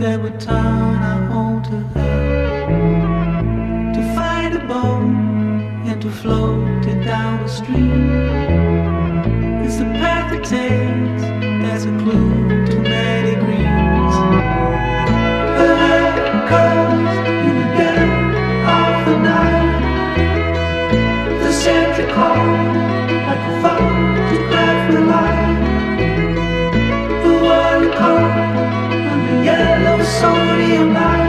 that would turn our home to hell? To find a bone and to float it down the stream. It's the path it takes, that's a clue to many dreams. The echoes in the dead of the night. The like a photograph sodium lights.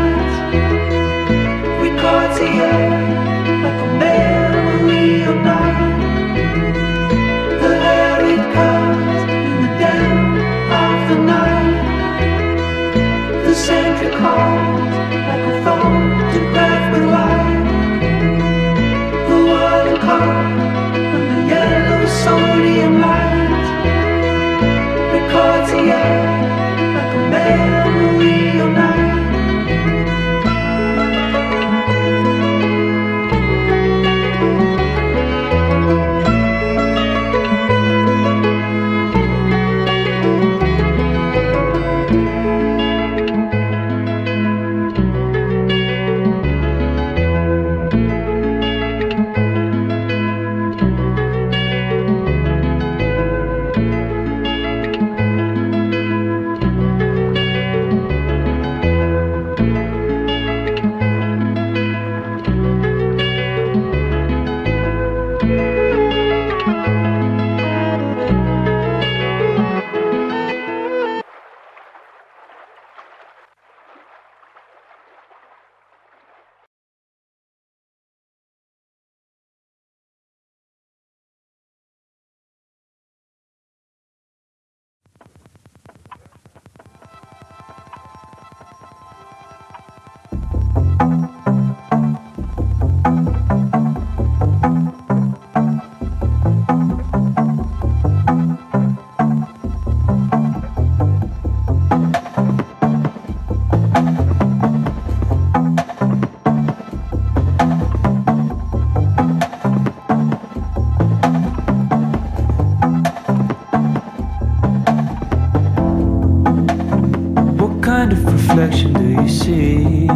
You see?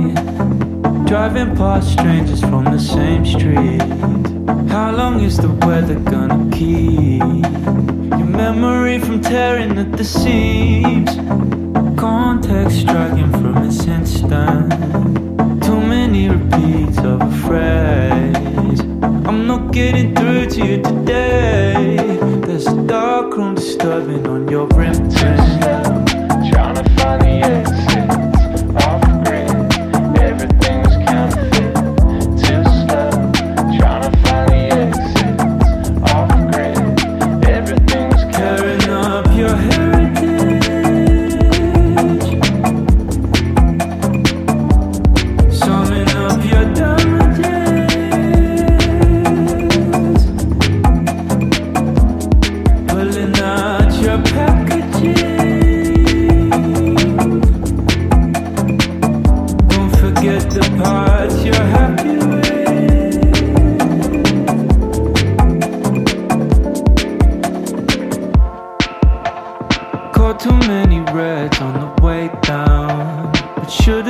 Driving past strangers from the same street. How long is the weather gonna keep? Your memory from tearing at the seams. Context striking from its instant. Too many repeats of a phrase. I'm not getting through to you today. There's a dark room disturbing on your imprint.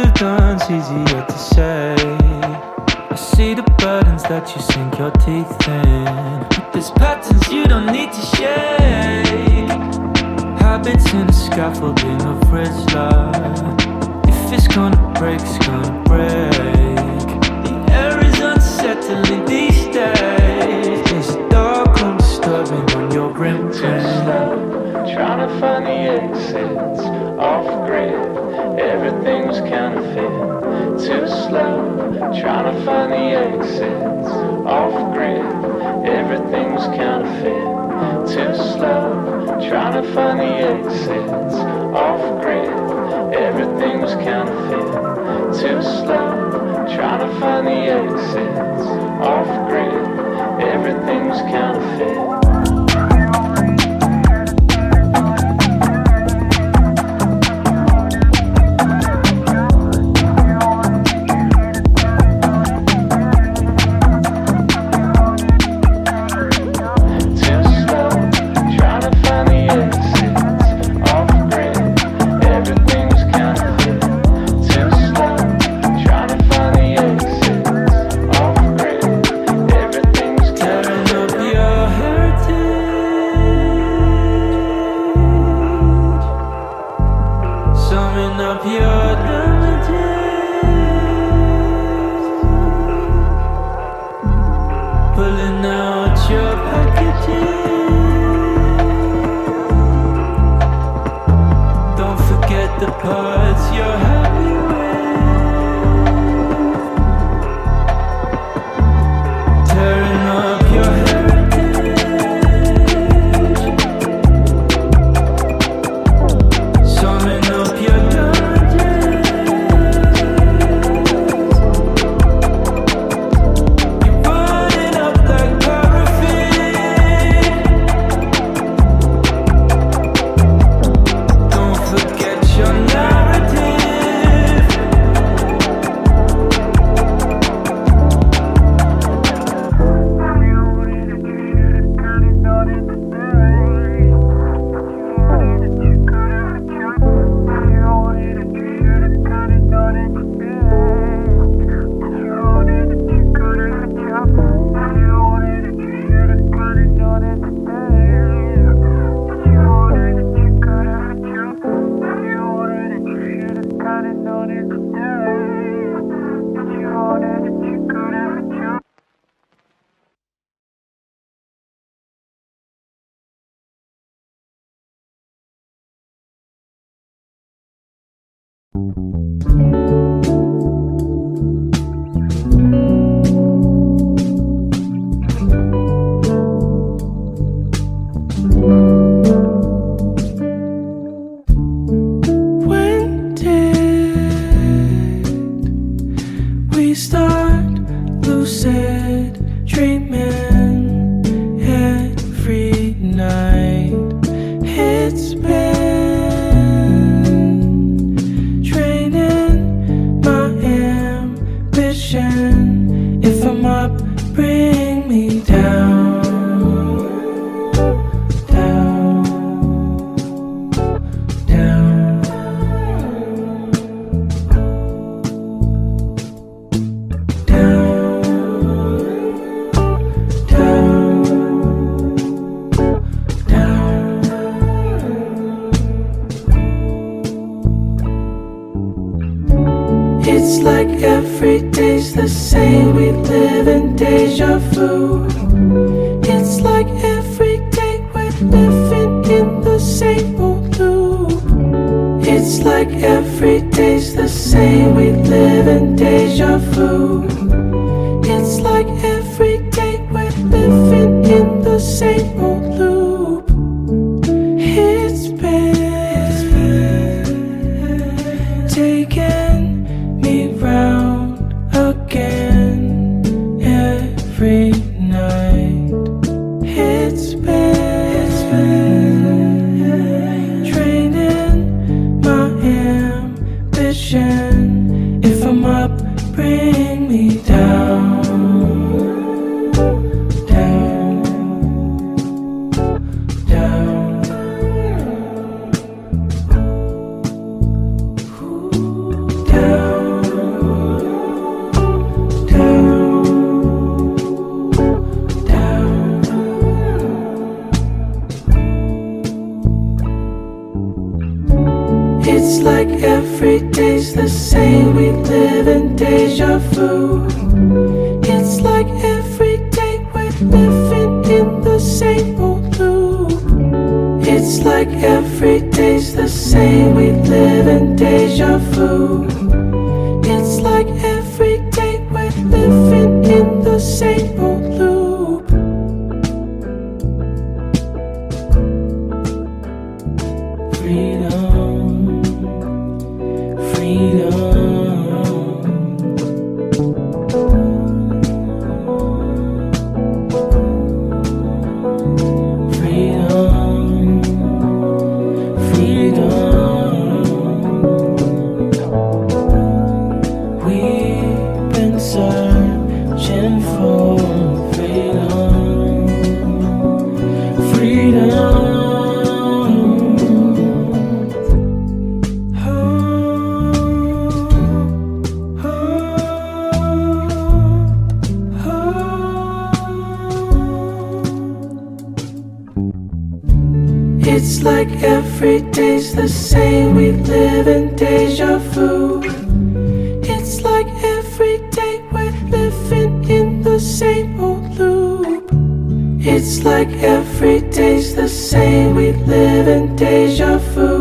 It's easier to say. I see the burdens that you sink your teeth in. There's patterns you don't need to shake. Habits in a scaffolding of rich love. If it's gonna break, it's gonna break. The air is unsettling these days. There's a dark and disturbing on your rim. Trying to find the exits off grid. Everything's counterfeit. Too slow, trying to find the exits off grid. Everything's counterfeit. Too slow, trying to find the exits off grid. Everything's counterfeit. Too slow, trying to find the exits When every day's the same. We live in deja vu. It's like every day we're living in the same old loop. It's like every day's the same. Every day's the same. We live in deja vu. It's like every day we're living in the same old loop. It's like every It's like every day's the same. We live in deja vu. It's like every day we're living in the same old loop. It's like every day's the same. We live in deja vu.